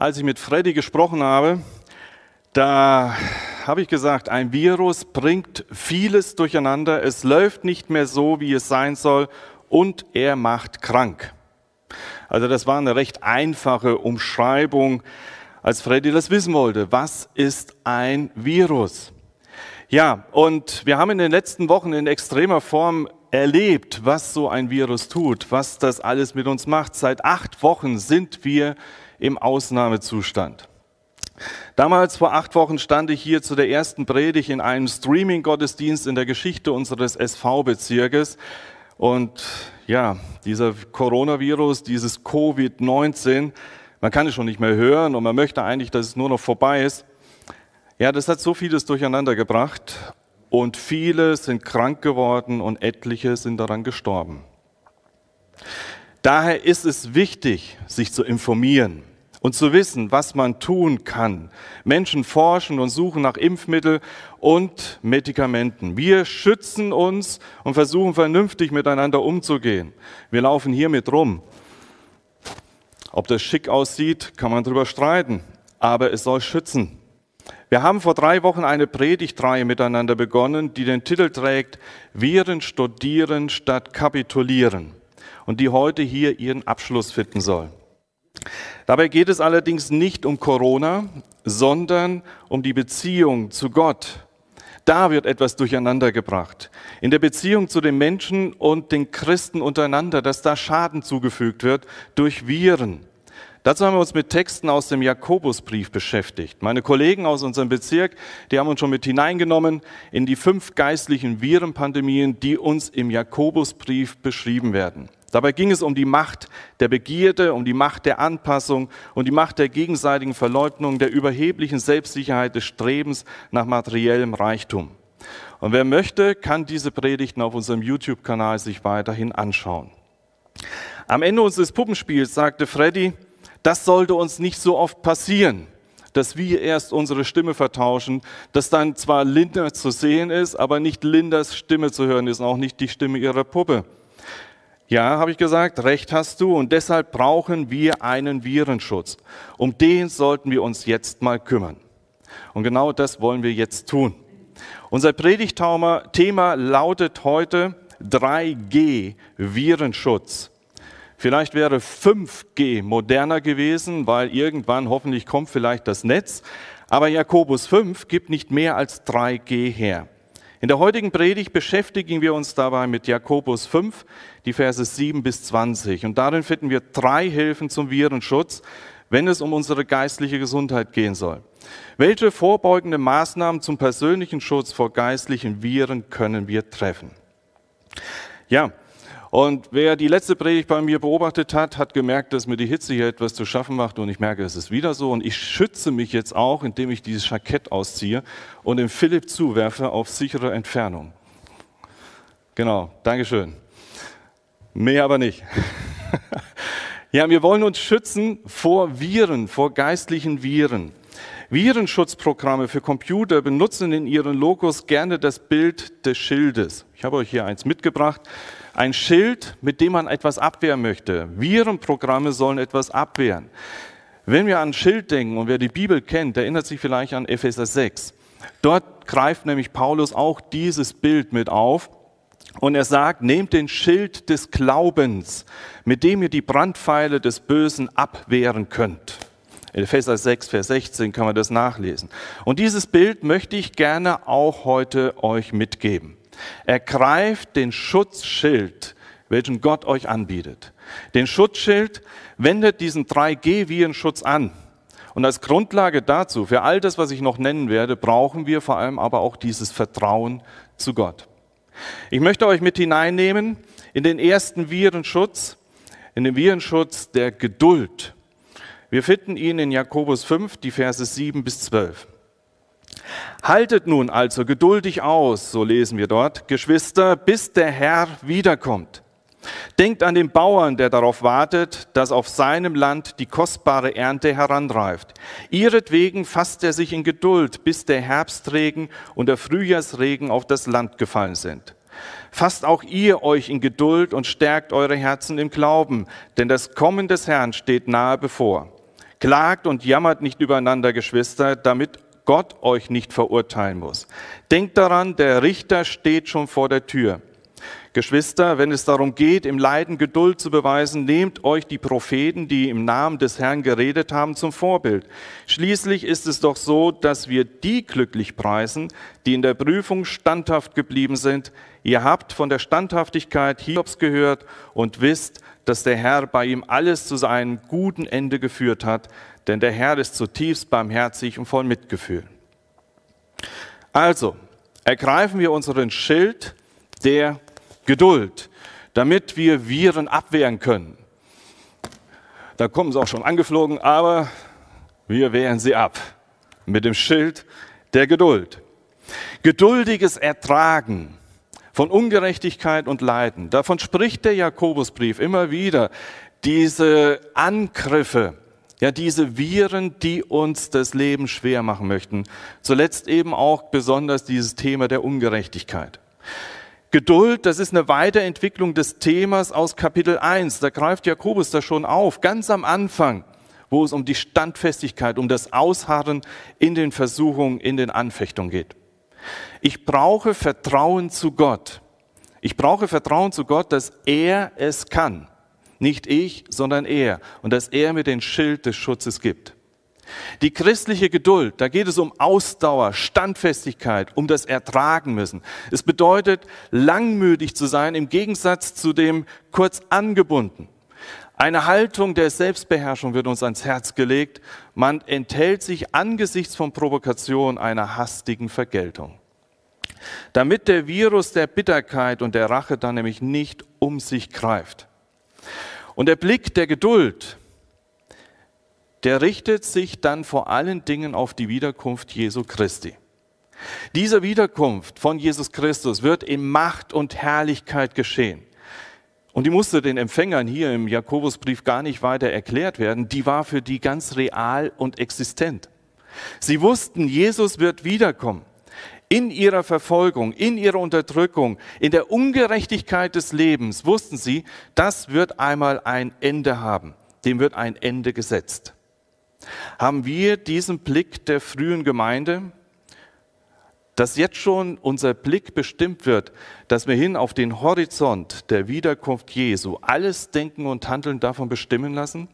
als ich mit Freddy gesprochen habe, da habe ich gesagt, ein Virus bringt vieles durcheinander, es läuft nicht mehr so, wie es sein soll und er macht krank. Also das war eine recht einfache Umschreibung, als Freddy das wissen wollte. Was ist ein Virus? Ja, und wir haben in den letzten Wochen in extremer Form erlebt, was so ein Virus tut, was das alles mit uns macht. Seit acht Wochen sind wir im Ausnahmezustand. Damals vor acht Wochen stand ich hier zu der ersten Predigt in einem Streaming-Gottesdienst in der Geschichte unseres SV-Bezirkes. Und ja, dieser Coronavirus, dieses Covid-19, man kann es schon nicht mehr hören und man möchte eigentlich, dass es nur noch vorbei ist. Ja, das hat so vieles durcheinander gebracht und viele sind krank geworden und etliche sind daran gestorben. Daher ist es wichtig, sich zu informieren und zu wissen, was man tun kann. Menschen forschen und suchen nach Impfmitteln und Medikamenten. Wir schützen uns und versuchen vernünftig miteinander umzugehen. Wir laufen hier mit rum. Ob das schick aussieht, kann man darüber streiten, aber es soll schützen. Wir haben vor drei Wochen eine Predigtreihe miteinander begonnen, die den Titel trägt Viren studieren statt kapitulieren und die heute hier ihren Abschluss finden soll. Dabei geht es allerdings nicht um Corona, sondern um die Beziehung zu Gott. Da wird etwas durcheinander gebracht. In der Beziehung zu den Menschen und den Christen untereinander, dass da Schaden zugefügt wird durch Viren. Dazu haben wir uns mit Texten aus dem Jakobusbrief beschäftigt. Meine Kollegen aus unserem Bezirk, die haben uns schon mit hineingenommen in die fünf geistlichen Virenpandemien, die uns im Jakobusbrief beschrieben werden. Dabei ging es um die Macht der Begierde, um die Macht der Anpassung und die Macht der gegenseitigen Verleugnung, der überheblichen Selbstsicherheit des Strebens nach materiellem Reichtum. Und wer möchte, kann diese Predigten auf unserem YouTube-Kanal sich weiterhin anschauen. Am Ende unseres Puppenspiels sagte Freddy, das sollte uns nicht so oft passieren, dass wir erst unsere Stimme vertauschen, dass dann zwar Linda zu sehen ist, aber nicht Lindas Stimme zu hören ist, auch nicht die Stimme ihrer Puppe. Ja, habe ich gesagt, recht hast du und deshalb brauchen wir einen Virenschutz. Um den sollten wir uns jetzt mal kümmern. Und genau das wollen wir jetzt tun. Unser Predigtthema lautet heute 3G Virenschutz. Vielleicht wäre 5G moderner gewesen, weil irgendwann hoffentlich kommt vielleicht das Netz. Aber Jakobus 5 gibt nicht mehr als 3G her. In der heutigen Predigt beschäftigen wir uns dabei mit Jakobus 5, die Verse 7 bis 20. Und darin finden wir drei Hilfen zum Virenschutz, wenn es um unsere geistliche Gesundheit gehen soll. Welche vorbeugende Maßnahmen zum persönlichen Schutz vor geistlichen Viren können wir treffen? Ja, und wer die letzte Predigt bei mir beobachtet hat, hat gemerkt, dass mir die Hitze hier etwas zu schaffen macht und ich merke, es ist wieder so. Und ich schütze mich jetzt auch, indem ich dieses Jackett ausziehe und dem Philipp zuwerfe auf sichere Entfernung. Genau, Dankeschön. Mehr aber nicht. ja, wir wollen uns schützen vor Viren, vor geistlichen Viren. Virenschutzprogramme für Computer benutzen in ihren Logos gerne das Bild des Schildes. Ich habe euch hier eins mitgebracht ein Schild, mit dem man etwas abwehren möchte. Virenprogramme sollen etwas abwehren. Wenn wir an Schild denken und wer die Bibel kennt, erinnert sich vielleicht an Epheser 6. Dort greift nämlich Paulus auch dieses Bild mit auf und er sagt, nehmt den Schild des Glaubens, mit dem ihr die Brandpfeile des Bösen abwehren könnt. In Epheser 6, Vers 16 kann man das nachlesen. Und dieses Bild möchte ich gerne auch heute euch mitgeben. Ergreift den Schutzschild, welchen Gott euch anbietet. Den Schutzschild wendet diesen 3G-Virenschutz an. Und als Grundlage dazu, für all das, was ich noch nennen werde, brauchen wir vor allem aber auch dieses Vertrauen zu Gott. Ich möchte euch mit hineinnehmen in den ersten Virenschutz, in den Virenschutz der Geduld. Wir finden ihn in Jakobus 5, die Verse 7 bis 12. Haltet nun also geduldig aus, so lesen wir dort, Geschwister, bis der Herr wiederkommt. Denkt an den Bauern, der darauf wartet, dass auf seinem Land die kostbare Ernte heranreift. Ihretwegen fasst er sich in Geduld, bis der Herbstregen und der Frühjahrsregen auf das Land gefallen sind. Fasst auch ihr euch in Geduld und stärkt eure Herzen im Glauben, denn das Kommen des Herrn steht nahe bevor. Klagt und jammert nicht übereinander, Geschwister, damit Gott euch nicht verurteilen muss. Denkt daran, der Richter steht schon vor der Tür. Geschwister, wenn es darum geht, im Leiden Geduld zu beweisen, nehmt euch die Propheten, die im Namen des Herrn geredet haben, zum Vorbild. Schließlich ist es doch so, dass wir die glücklich preisen, die in der Prüfung standhaft geblieben sind. Ihr habt von der Standhaftigkeit Hiobs gehört und wisst, dass der Herr bei ihm alles zu seinem guten Ende geführt hat, denn der Herr ist zutiefst barmherzig und voll Mitgefühl. Also, ergreifen wir unseren Schild der Geduld, damit wir Viren abwehren können. Da kommen sie auch schon angeflogen, aber wir wehren sie ab mit dem Schild der Geduld. Geduldiges Ertragen von Ungerechtigkeit und Leiden. Davon spricht der Jakobusbrief immer wieder. Diese Angriffe, ja, diese Viren, die uns das Leben schwer machen möchten. Zuletzt eben auch besonders dieses Thema der Ungerechtigkeit. Geduld, das ist eine Weiterentwicklung des Themas aus Kapitel 1. Da greift Jakobus das schon auf, ganz am Anfang, wo es um die Standfestigkeit, um das Ausharren in den Versuchungen, in den Anfechtungen geht. Ich brauche Vertrauen zu Gott. Ich brauche Vertrauen zu Gott, dass er es kann. Nicht ich, sondern er. Und dass er mir den Schild des Schutzes gibt. Die christliche Geduld, da geht es um Ausdauer, Standfestigkeit, um das Ertragen müssen. Es bedeutet, langmütig zu sein im Gegensatz zu dem kurz angebunden. Eine Haltung der Selbstbeherrschung wird uns ans Herz gelegt. Man enthält sich angesichts von Provokation einer hastigen Vergeltung. Damit der Virus der Bitterkeit und der Rache dann nämlich nicht um sich greift. Und der Blick der Geduld, der richtet sich dann vor allen Dingen auf die Wiederkunft Jesu Christi. Diese Wiederkunft von Jesus Christus wird in Macht und Herrlichkeit geschehen. Und die musste den Empfängern hier im Jakobusbrief gar nicht weiter erklärt werden. Die war für die ganz real und existent. Sie wussten, Jesus wird wiederkommen. In ihrer Verfolgung, in ihrer Unterdrückung, in der Ungerechtigkeit des Lebens wussten sie, das wird einmal ein Ende haben. Dem wird ein Ende gesetzt. Haben wir diesen Blick der frühen Gemeinde, dass jetzt schon unser Blick bestimmt wird, dass wir hin auf den Horizont der Wiederkunft Jesu alles Denken und Handeln davon bestimmen lassen?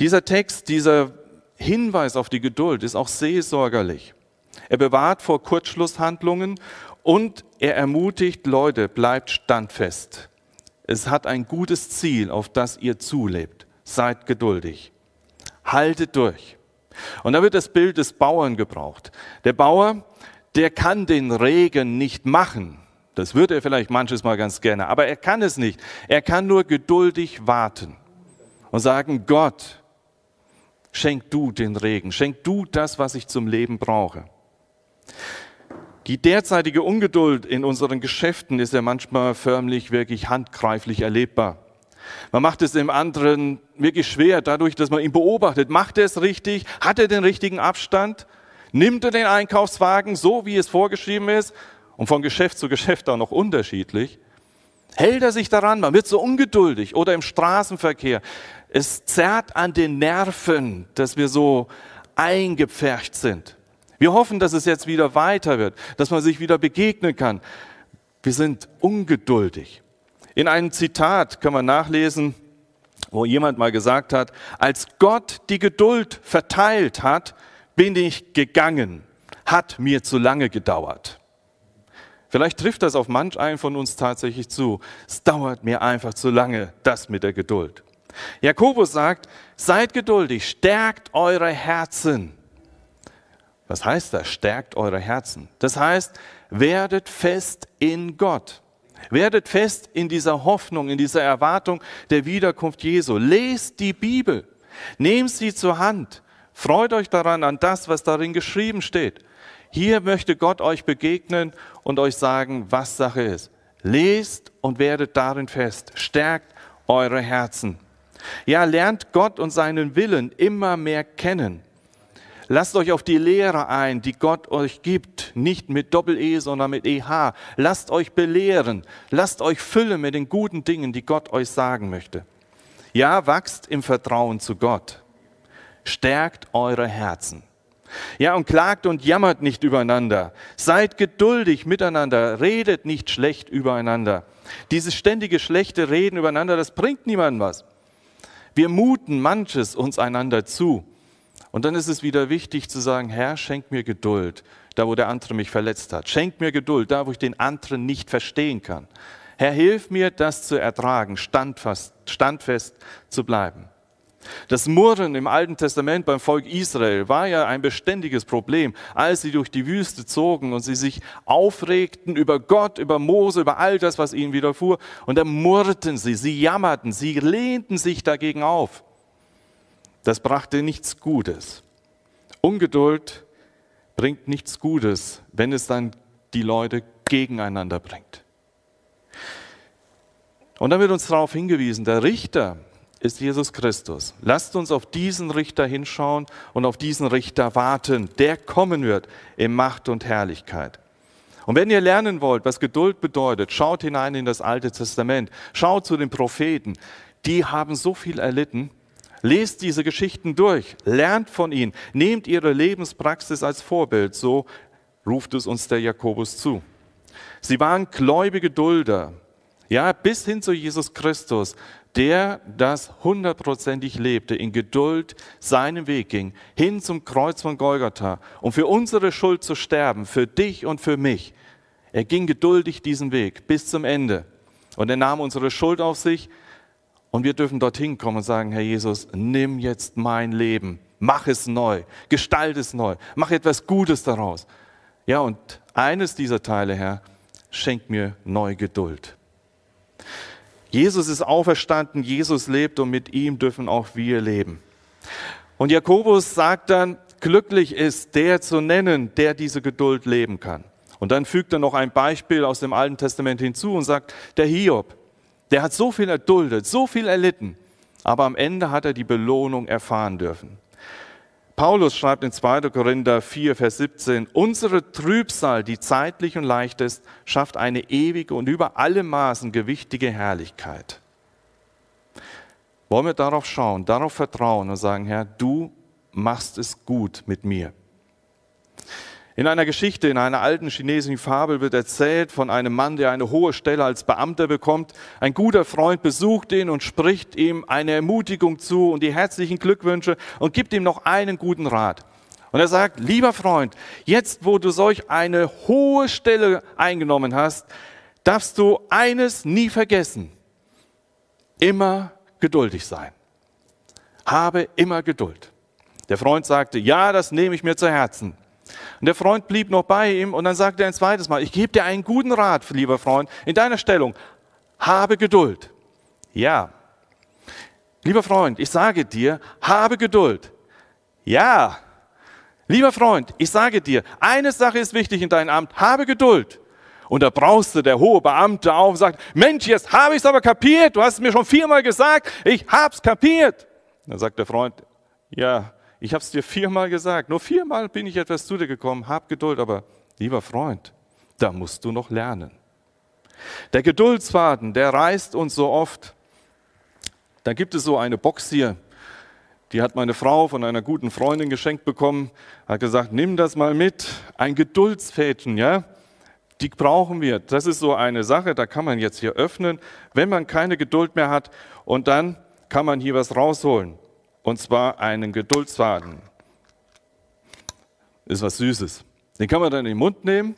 Dieser Text, dieser Hinweis auf die Geduld ist auch seelsorgerlich. Er bewahrt vor Kurzschlusshandlungen und er ermutigt Leute, bleibt standfest. Es hat ein gutes Ziel, auf das ihr zulebt. Seid geduldig haltet durch. Und da wird das Bild des Bauern gebraucht. Der Bauer, der kann den Regen nicht machen. Das würde er vielleicht manches Mal ganz gerne, aber er kann es nicht. Er kann nur geduldig warten und sagen, Gott, schenk du den Regen, schenk du das, was ich zum Leben brauche. Die derzeitige Ungeduld in unseren Geschäften ist ja manchmal förmlich wirklich handgreiflich erlebbar. Man macht es dem anderen wirklich schwer, dadurch, dass man ihn beobachtet. Macht er es richtig? Hat er den richtigen Abstand? Nimmt er den Einkaufswagen so, wie es vorgeschrieben ist? Und von Geschäft zu Geschäft auch noch unterschiedlich. Hält er sich daran? Man wird so ungeduldig. Oder im Straßenverkehr. Es zerrt an den Nerven, dass wir so eingepfercht sind. Wir hoffen, dass es jetzt wieder weiter wird, dass man sich wieder begegnen kann. Wir sind ungeduldig. In einem Zitat kann man nachlesen, wo jemand mal gesagt hat, als Gott die Geduld verteilt hat, bin ich gegangen, hat mir zu lange gedauert. Vielleicht trifft das auf manch einen von uns tatsächlich zu. Es dauert mir einfach zu lange, das mit der Geduld. Jakobus sagt, seid geduldig, stärkt eure Herzen. Was heißt das? Stärkt eure Herzen. Das heißt, werdet fest in Gott. Werdet fest in dieser Hoffnung, in dieser Erwartung der Wiederkunft Jesu. Lest die Bibel. Nehmt sie zur Hand. Freut euch daran an das, was darin geschrieben steht. Hier möchte Gott euch begegnen und euch sagen, was Sache ist. Lest und werdet darin fest. Stärkt eure Herzen. Ja, lernt Gott und seinen Willen immer mehr kennen. Lasst euch auf die Lehre ein, die Gott euch gibt, nicht mit Doppel-E, sondern mit EH. Lasst euch belehren, lasst euch füllen mit den guten Dingen, die Gott euch sagen möchte. Ja, wachst im Vertrauen zu Gott. Stärkt eure Herzen. Ja, und klagt und jammert nicht übereinander. Seid geduldig miteinander. Redet nicht schlecht übereinander. Dieses ständige schlechte Reden übereinander, das bringt niemandem was. Wir muten manches uns einander zu. Und dann ist es wieder wichtig zu sagen, Herr, schenk mir Geduld, da wo der andere mich verletzt hat. Schenk mir Geduld, da wo ich den anderen nicht verstehen kann. Herr, hilf mir, das zu ertragen, standfest, standfest zu bleiben. Das Murren im Alten Testament beim Volk Israel war ja ein beständiges Problem, als sie durch die Wüste zogen und sie sich aufregten über Gott, über Mose, über all das, was ihnen widerfuhr. Und dann murrten sie, sie jammerten, sie lehnten sich dagegen auf. Das brachte nichts Gutes. Ungeduld bringt nichts Gutes, wenn es dann die Leute gegeneinander bringt. Und dann wird uns darauf hingewiesen, der Richter ist Jesus Christus. Lasst uns auf diesen Richter hinschauen und auf diesen Richter warten, der kommen wird in Macht und Herrlichkeit. Und wenn ihr lernen wollt, was Geduld bedeutet, schaut hinein in das Alte Testament, schaut zu den Propheten, die haben so viel erlitten. Lest diese Geschichten durch, lernt von ihnen, nehmt ihre Lebenspraxis als Vorbild, so ruft es uns der Jakobus zu. Sie waren gläubige Dulder, ja, bis hin zu Jesus Christus, der das hundertprozentig lebte, in Geduld seinen Weg ging, hin zum Kreuz von Golgatha, um für unsere Schuld zu sterben, für dich und für mich. Er ging geduldig diesen Weg bis zum Ende. Und er nahm unsere Schuld auf sich. Und wir dürfen dorthin kommen und sagen, Herr Jesus, nimm jetzt mein Leben, mach es neu, gestalt es neu, mach etwas Gutes daraus. Ja, und eines dieser Teile, Herr, schenk mir neue Geduld. Jesus ist auferstanden, Jesus lebt und mit ihm dürfen auch wir leben. Und Jakobus sagt dann, glücklich ist der zu nennen, der diese Geduld leben kann. Und dann fügt er noch ein Beispiel aus dem Alten Testament hinzu und sagt, der Hiob, der hat so viel erduldet, so viel erlitten, aber am Ende hat er die Belohnung erfahren dürfen. Paulus schreibt in 2. Korinther 4, Vers 17, unsere Trübsal, die zeitlich und leicht ist, schafft eine ewige und über alle Maßen gewichtige Herrlichkeit. Wollen wir darauf schauen, darauf vertrauen und sagen, Herr, du machst es gut mit mir. In einer Geschichte, in einer alten chinesischen Fabel wird erzählt von einem Mann, der eine hohe Stelle als Beamter bekommt. Ein guter Freund besucht ihn und spricht ihm eine Ermutigung zu und die herzlichen Glückwünsche und gibt ihm noch einen guten Rat. Und er sagt, lieber Freund, jetzt wo du solch eine hohe Stelle eingenommen hast, darfst du eines nie vergessen. Immer geduldig sein. Habe immer Geduld. Der Freund sagte, ja, das nehme ich mir zu Herzen. Und der Freund blieb noch bei ihm und dann sagte er ein zweites Mal, ich gebe dir einen guten Rat, lieber Freund, in deiner Stellung, habe Geduld. Ja. Lieber Freund, ich sage dir, habe Geduld. Ja. Lieber Freund, ich sage dir, eine Sache ist wichtig in deinem Amt, habe Geduld. Und da brauste der hohe Beamte auf und sagt, Mensch, jetzt habe ich es aber kapiert, du hast es mir schon viermal gesagt, ich hab's kapiert. Dann sagt der Freund, ja, ich habe es dir viermal gesagt, nur viermal bin ich etwas zu dir gekommen, hab Geduld, aber lieber Freund, da musst du noch lernen. Der Geduldsfaden, der reißt uns so oft. Da gibt es so eine Box hier, die hat meine Frau von einer guten Freundin geschenkt bekommen, hat gesagt, nimm das mal mit, ein Geduldsfädchen, ja, die brauchen wir. Das ist so eine Sache, da kann man jetzt hier öffnen, wenn man keine Geduld mehr hat und dann kann man hier was rausholen und zwar einen Geduldsfaden. Ist was Süßes. Den kann man dann in den Mund nehmen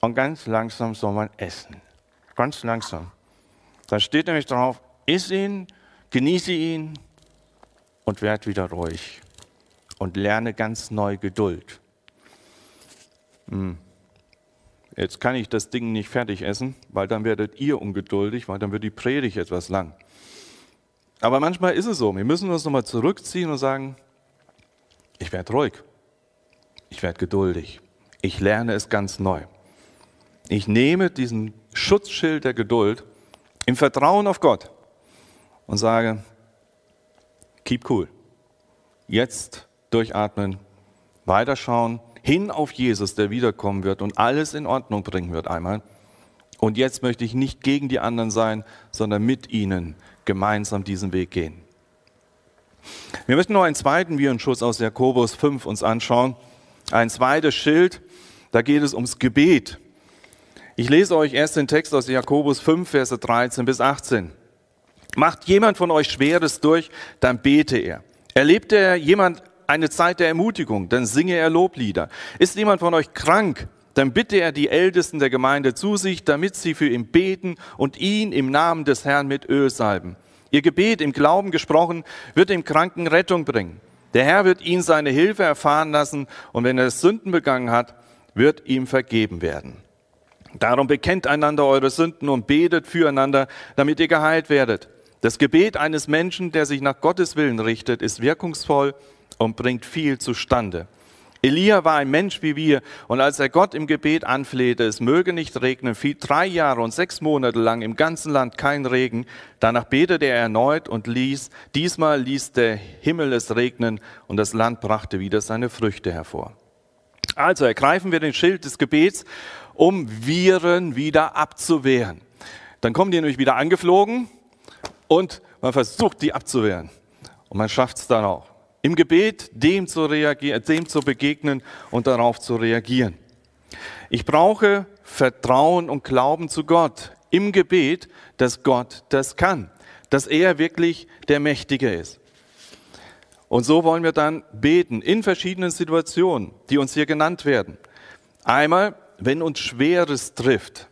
und ganz langsam soll man essen. Ganz langsam. Da steht nämlich drauf, iss ihn, genieße ihn und werd wieder ruhig und lerne ganz neu Geduld. Hm. Jetzt kann ich das Ding nicht fertig essen, weil dann werdet ihr ungeduldig, weil dann wird die Predigt etwas lang. Aber manchmal ist es so, wir müssen uns nochmal zurückziehen und sagen, ich werde ruhig, ich werde geduldig, ich lerne es ganz neu. Ich nehme diesen Schutzschild der Geduld im Vertrauen auf Gott und sage, keep cool. Jetzt durchatmen, weiterschauen, hin auf Jesus, der wiederkommen wird und alles in Ordnung bringen wird einmal. Und jetzt möchte ich nicht gegen die anderen sein, sondern mit ihnen gemeinsam diesen Weg gehen. Wir möchten noch einen zweiten Virenschuss aus Jakobus 5 uns anschauen. Ein zweites Schild, da geht es ums Gebet. Ich lese euch erst den Text aus Jakobus 5, Verse 13 bis 18. Macht jemand von euch Schweres durch, dann bete er. Erlebt er jemand eine Zeit der Ermutigung, dann singe er Loblieder. Ist jemand von euch krank, dann bitte er die Ältesten der Gemeinde zu sich, damit sie für ihn beten und ihn im Namen des Herrn mit Öl salben. Ihr Gebet im Glauben gesprochen wird dem Kranken Rettung bringen. Der Herr wird ihn seine Hilfe erfahren lassen und wenn er Sünden begangen hat, wird ihm vergeben werden. Darum bekennt einander eure Sünden und betet füreinander, damit ihr geheilt werdet. Das Gebet eines Menschen, der sich nach Gottes Willen richtet, ist wirkungsvoll und bringt viel zustande. Elia war ein Mensch wie wir und als er Gott im Gebet anflehte, es möge nicht regnen, fiel drei Jahre und sechs Monate lang im ganzen Land kein Regen. Danach betete er erneut und ließ, diesmal ließ der Himmel es regnen und das Land brachte wieder seine Früchte hervor. Also ergreifen wir den Schild des Gebets, um Viren wieder abzuwehren. Dann kommen die nämlich wieder angeflogen und man versucht, die abzuwehren. Und man schafft es dann auch im Gebet dem zu, reagieren, dem zu begegnen und darauf zu reagieren. Ich brauche Vertrauen und Glauben zu Gott im Gebet, dass Gott das kann, dass er wirklich der Mächtige ist. Und so wollen wir dann beten in verschiedenen Situationen, die uns hier genannt werden. Einmal, wenn uns Schweres trifft.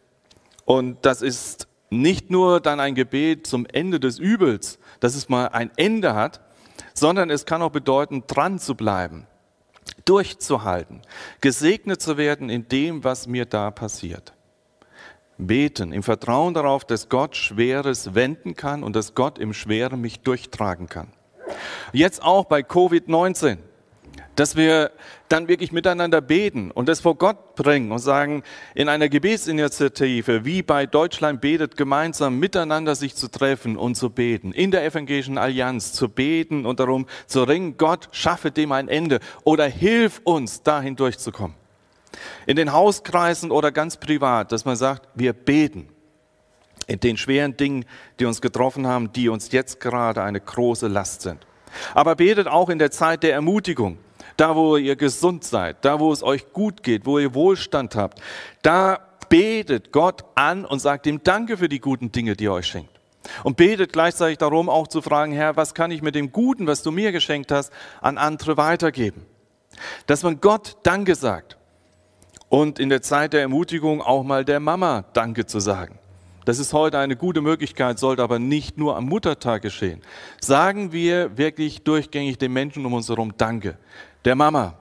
Und das ist nicht nur dann ein Gebet zum Ende des Übels, dass es mal ein Ende hat, sondern es kann auch bedeuten, dran zu bleiben, durchzuhalten, gesegnet zu werden in dem, was mir da passiert. Beten im Vertrauen darauf, dass Gott Schweres wenden kann und dass Gott im Schweren mich durchtragen kann. Jetzt auch bei Covid-19 dass wir dann wirklich miteinander beten und das vor Gott bringen und sagen, in einer Gebetsinitiative, wie bei Deutschland betet, gemeinsam miteinander sich zu treffen und zu beten, in der evangelischen Allianz zu beten und darum zu ringen, Gott schaffe dem ein Ende oder hilf uns, dahin durchzukommen. In den Hauskreisen oder ganz privat, dass man sagt, wir beten in den schweren Dingen, die uns getroffen haben, die uns jetzt gerade eine große Last sind. Aber betet auch in der Zeit der Ermutigung da wo ihr gesund seid, da wo es euch gut geht, wo ihr Wohlstand habt, da betet Gott an und sagt ihm Danke für die guten Dinge, die er euch schenkt. Und betet gleichzeitig darum, auch zu fragen, Herr, was kann ich mit dem Guten, was du mir geschenkt hast, an andere weitergeben? Dass man Gott Danke sagt und in der Zeit der Ermutigung auch mal der Mama Danke zu sagen. Das ist heute eine gute Möglichkeit, sollte aber nicht nur am Muttertag geschehen. Sagen wir wirklich durchgängig den Menschen um uns herum Danke der Mama,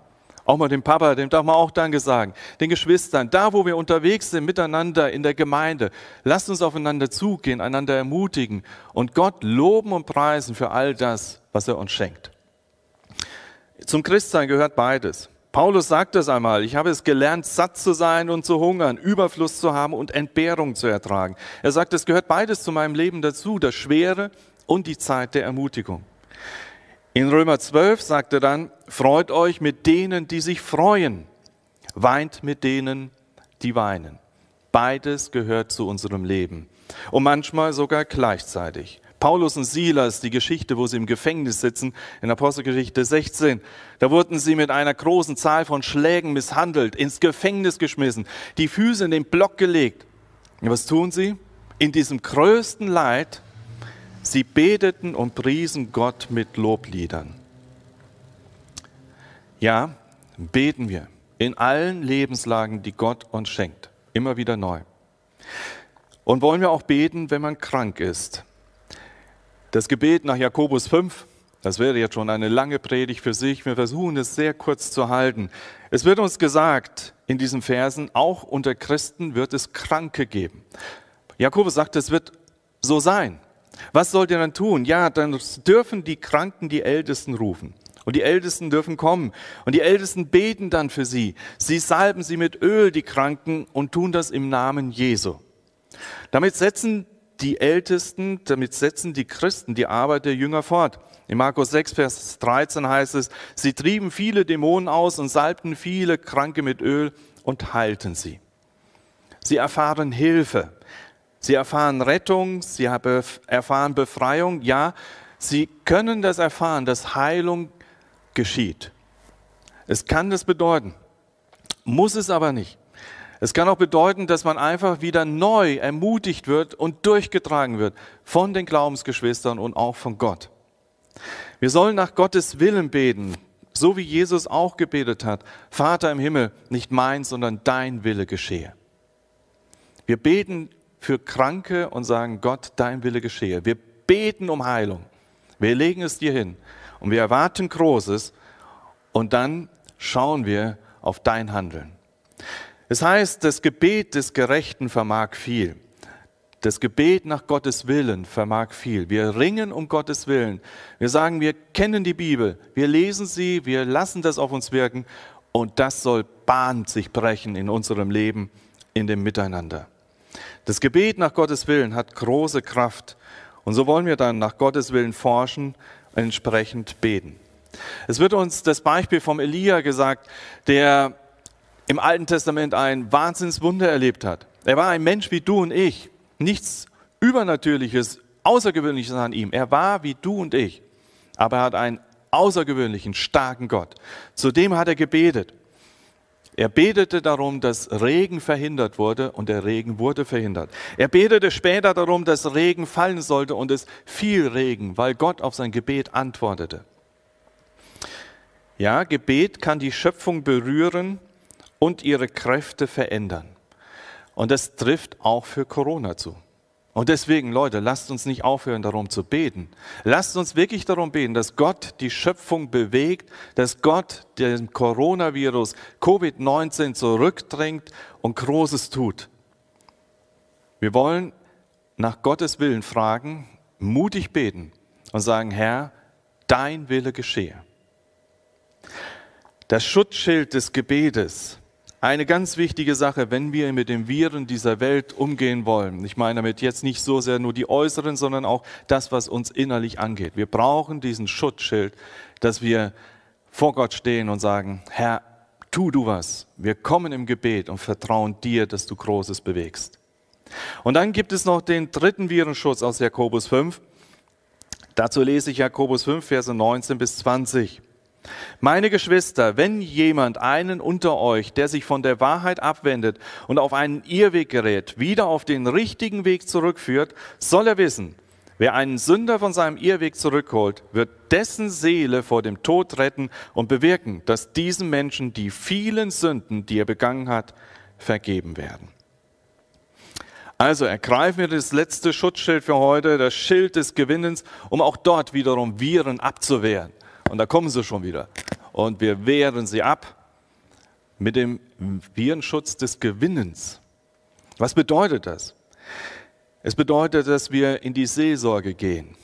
auch mal dem Papa, dem darf man auch Danke sagen, den Geschwistern, da wo wir unterwegs sind miteinander in der Gemeinde, lasst uns aufeinander zugehen, einander ermutigen und Gott loben und preisen für all das, was er uns schenkt. Zum Christsein gehört beides. Paulus sagt es einmal, ich habe es gelernt, satt zu sein und zu hungern, Überfluss zu haben und Entbehrung zu ertragen. Er sagt, es gehört beides zu meinem Leben dazu, das Schwere und die Zeit der Ermutigung. In Römer 12 sagt er dann, freut euch mit denen, die sich freuen, weint mit denen, die weinen. Beides gehört zu unserem Leben und manchmal sogar gleichzeitig. Paulus und Silas, die Geschichte, wo sie im Gefängnis sitzen, in Apostelgeschichte 16, da wurden sie mit einer großen Zahl von Schlägen misshandelt, ins Gefängnis geschmissen, die Füße in den Block gelegt. Und was tun sie? In diesem größten Leid Sie beteten und priesen Gott mit Lobliedern. Ja, beten wir in allen Lebenslagen, die Gott uns schenkt, immer wieder neu. Und wollen wir auch beten, wenn man krank ist. Das Gebet nach Jakobus 5, das wäre jetzt schon eine lange Predigt für sich. Wir versuchen es sehr kurz zu halten. Es wird uns gesagt in diesen Versen, auch unter Christen wird es Kranke geben. Jakobus sagt, es wird so sein. Was sollt ihr dann tun? Ja, dann dürfen die Kranken die Ältesten rufen. Und die Ältesten dürfen kommen. Und die Ältesten beten dann für sie. Sie salben sie mit Öl, die Kranken, und tun das im Namen Jesu. Damit setzen die Ältesten, damit setzen die Christen die Arbeit der Jünger fort. In Markus 6, Vers 13 heißt es, sie trieben viele Dämonen aus und salbten viele Kranke mit Öl und heilten sie. Sie erfahren Hilfe. Sie erfahren Rettung, sie erfahren Befreiung, ja, sie können das erfahren, dass Heilung geschieht. Es kann das bedeuten, muss es aber nicht. Es kann auch bedeuten, dass man einfach wieder neu ermutigt wird und durchgetragen wird von den Glaubensgeschwistern und auch von Gott. Wir sollen nach Gottes Willen beten, so wie Jesus auch gebetet hat. Vater im Himmel, nicht mein, sondern dein Wille geschehe. Wir beten für Kranke und sagen, Gott, dein Wille geschehe. Wir beten um Heilung. Wir legen es dir hin und wir erwarten Großes und dann schauen wir auf dein Handeln. Es heißt, das Gebet des Gerechten vermag viel. Das Gebet nach Gottes Willen vermag viel. Wir ringen um Gottes Willen. Wir sagen, wir kennen die Bibel, wir lesen sie, wir lassen das auf uns wirken und das soll Bahn sich brechen in unserem Leben, in dem Miteinander. Das Gebet nach Gottes Willen hat große Kraft und so wollen wir dann nach Gottes Willen forschen und entsprechend beten. Es wird uns das Beispiel vom Elia gesagt, der im Alten Testament ein Wahnsinnswunder erlebt hat. Er war ein Mensch wie du und ich. Nichts Übernatürliches, Außergewöhnliches an ihm. Er war wie du und ich. Aber er hat einen außergewöhnlichen, starken Gott. Zudem hat er gebetet. Er betete darum, dass Regen verhindert wurde und der Regen wurde verhindert. Er betete später darum, dass Regen fallen sollte und es fiel Regen, weil Gott auf sein Gebet antwortete. Ja, Gebet kann die Schöpfung berühren und ihre Kräfte verändern. Und das trifft auch für Corona zu. Und deswegen, Leute, lasst uns nicht aufhören, darum zu beten. Lasst uns wirklich darum beten, dass Gott die Schöpfung bewegt, dass Gott den Coronavirus Covid-19 zurückdrängt und Großes tut. Wir wollen nach Gottes Willen fragen, mutig beten und sagen, Herr, dein Wille geschehe. Das Schutzschild des Gebetes eine ganz wichtige Sache, wenn wir mit den Viren dieser Welt umgehen wollen. Ich meine damit jetzt nicht so sehr nur die äußeren, sondern auch das, was uns innerlich angeht. Wir brauchen diesen Schutzschild, dass wir vor Gott stehen und sagen, Herr, tu du was. Wir kommen im Gebet und vertrauen dir, dass du Großes bewegst. Und dann gibt es noch den dritten Virenschutz aus Jakobus 5. Dazu lese ich Jakobus 5, Verse 19 bis 20. Meine Geschwister, wenn jemand einen unter euch, der sich von der Wahrheit abwendet und auf einen Irrweg gerät, wieder auf den richtigen Weg zurückführt, soll er wissen, wer einen Sünder von seinem Irrweg zurückholt, wird dessen Seele vor dem Tod retten und bewirken, dass diesen Menschen die vielen Sünden, die er begangen hat, vergeben werden. Also ergreifen wir das letzte Schutzschild für heute, das Schild des Gewinnens, um auch dort wiederum Viren abzuwehren. Und da kommen sie schon wieder. Und wir wehren sie ab mit dem Virenschutz des Gewinnens. Was bedeutet das? Es bedeutet, dass wir in die Seelsorge gehen.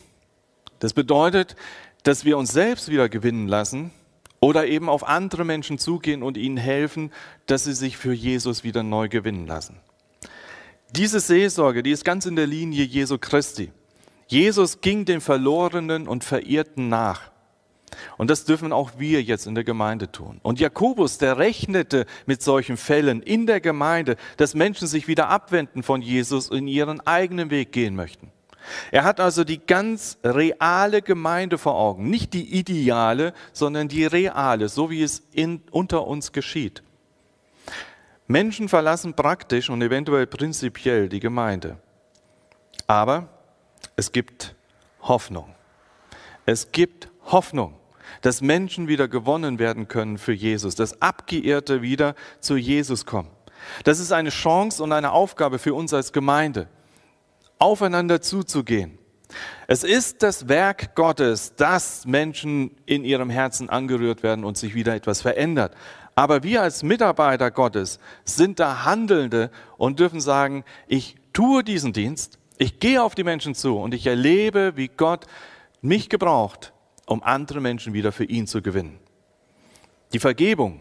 Das bedeutet, dass wir uns selbst wieder gewinnen lassen oder eben auf andere Menschen zugehen und ihnen helfen, dass sie sich für Jesus wieder neu gewinnen lassen. Diese Seelsorge, die ist ganz in der Linie Jesu Christi. Jesus ging den Verlorenen und Verirrten nach. Und das dürfen auch wir jetzt in der Gemeinde tun. Und Jakobus, der rechnete mit solchen Fällen in der Gemeinde, dass Menschen sich wieder abwenden von Jesus und ihren eigenen Weg gehen möchten. Er hat also die ganz reale Gemeinde vor Augen, nicht die ideale, sondern die reale, so wie es in, unter uns geschieht. Menschen verlassen praktisch und eventuell prinzipiell die Gemeinde. Aber es gibt Hoffnung. Es gibt Hoffnung dass Menschen wieder gewonnen werden können für Jesus, dass Abgeirrte wieder zu Jesus kommen. Das ist eine Chance und eine Aufgabe für uns als Gemeinde, aufeinander zuzugehen. Es ist das Werk Gottes, dass Menschen in ihrem Herzen angerührt werden und sich wieder etwas verändert. Aber wir als Mitarbeiter Gottes sind da Handelnde und dürfen sagen, ich tue diesen Dienst, ich gehe auf die Menschen zu und ich erlebe, wie Gott mich gebraucht, um andere Menschen wieder für ihn zu gewinnen. Die Vergebung,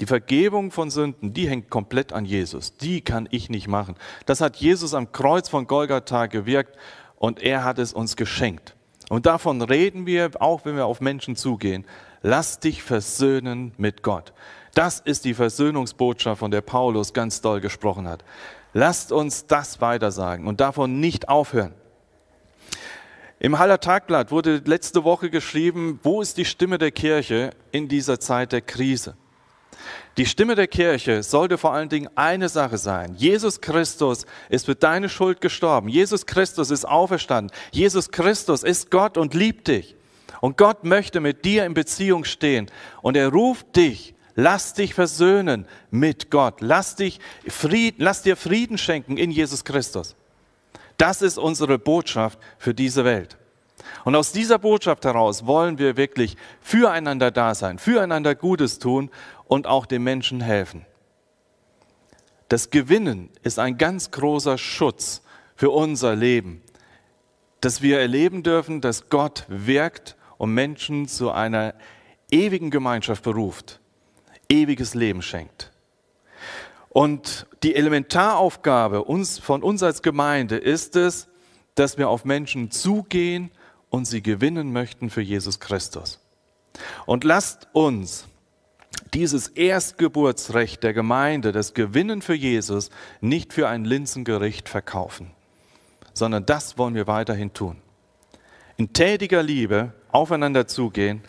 die Vergebung von Sünden, die hängt komplett an Jesus. Die kann ich nicht machen. Das hat Jesus am Kreuz von Golgatha gewirkt und er hat es uns geschenkt. Und davon reden wir, auch wenn wir auf Menschen zugehen. Lass dich versöhnen mit Gott. Das ist die Versöhnungsbotschaft, von der Paulus ganz doll gesprochen hat. Lasst uns das weitersagen und davon nicht aufhören. Im Haller Tagblatt wurde letzte Woche geschrieben, wo ist die Stimme der Kirche in dieser Zeit der Krise? Die Stimme der Kirche sollte vor allen Dingen eine Sache sein. Jesus Christus ist für deine Schuld gestorben. Jesus Christus ist auferstanden. Jesus Christus ist Gott und liebt dich. Und Gott möchte mit dir in Beziehung stehen. Und er ruft dich, lass dich versöhnen mit Gott. Lass, dich Frieden, lass dir Frieden schenken in Jesus Christus. Das ist unsere Botschaft für diese Welt. Und aus dieser Botschaft heraus wollen wir wirklich füreinander da sein, füreinander Gutes tun und auch den Menschen helfen. Das Gewinnen ist ein ganz großer Schutz für unser Leben, dass wir erleben dürfen, dass Gott wirkt und Menschen zu einer ewigen Gemeinschaft beruft, ewiges Leben schenkt. Und die Elementaraufgabe uns, von uns als Gemeinde ist es, dass wir auf Menschen zugehen und sie gewinnen möchten für Jesus Christus. Und lasst uns dieses Erstgeburtsrecht der Gemeinde, das Gewinnen für Jesus, nicht für ein Linsengericht verkaufen, sondern das wollen wir weiterhin tun. In tätiger Liebe aufeinander zugehen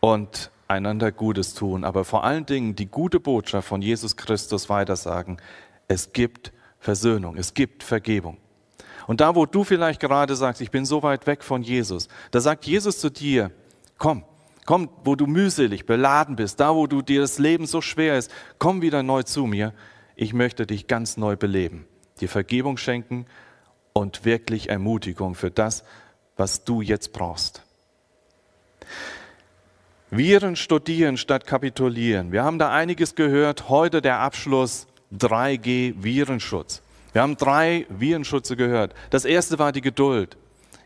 und einander Gutes tun, aber vor allen Dingen die gute Botschaft von Jesus Christus weitersagen. Es gibt Versöhnung, es gibt Vergebung. Und da, wo du vielleicht gerade sagst, ich bin so weit weg von Jesus, da sagt Jesus zu dir, komm, Komm, wo du mühselig, beladen bist, da wo du dir das Leben so schwer ist, komm wieder neu zu mir. Ich möchte dich ganz neu beleben, dir Vergebung schenken und wirklich Ermutigung für das, was du jetzt brauchst. Viren studieren statt kapitulieren. Wir haben da einiges gehört. Heute der Abschluss 3G Virenschutz. Wir haben drei Virenschutze gehört. Das erste war die Geduld.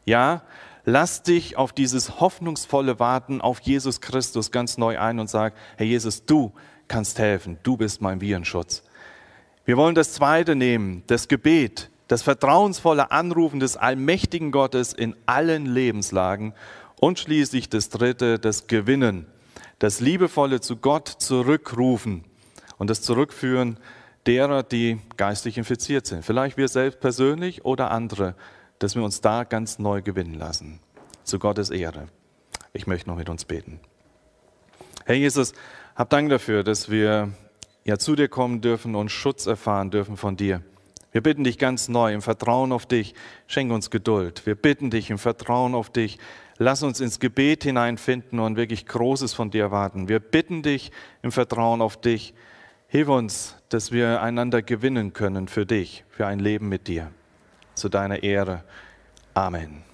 Ja, lass dich auf dieses hoffnungsvolle Warten auf Jesus Christus ganz neu ein und sag, Herr Jesus, du kannst helfen, du bist mein Virenschutz. Wir wollen das zweite nehmen, das Gebet, das vertrauensvolle Anrufen des allmächtigen Gottes in allen Lebenslagen und schließlich das dritte, das Gewinnen, das liebevolle zu Gott zurückrufen und das Zurückführen derer, die geistig infiziert sind. Vielleicht wir selbst persönlich oder andere dass wir uns da ganz neu gewinnen lassen. Zu Gottes Ehre. Ich möchte noch mit uns beten. Herr Jesus, hab Dank dafür, dass wir ja zu dir kommen dürfen und Schutz erfahren dürfen von dir. Wir bitten dich ganz neu im Vertrauen auf dich, schenk uns Geduld. Wir bitten dich im Vertrauen auf dich, lass uns ins Gebet hineinfinden und wirklich Großes von dir erwarten. Wir bitten dich im Vertrauen auf dich, hilf uns, dass wir einander gewinnen können für dich, für ein Leben mit dir zu deiner Ehre. Amen.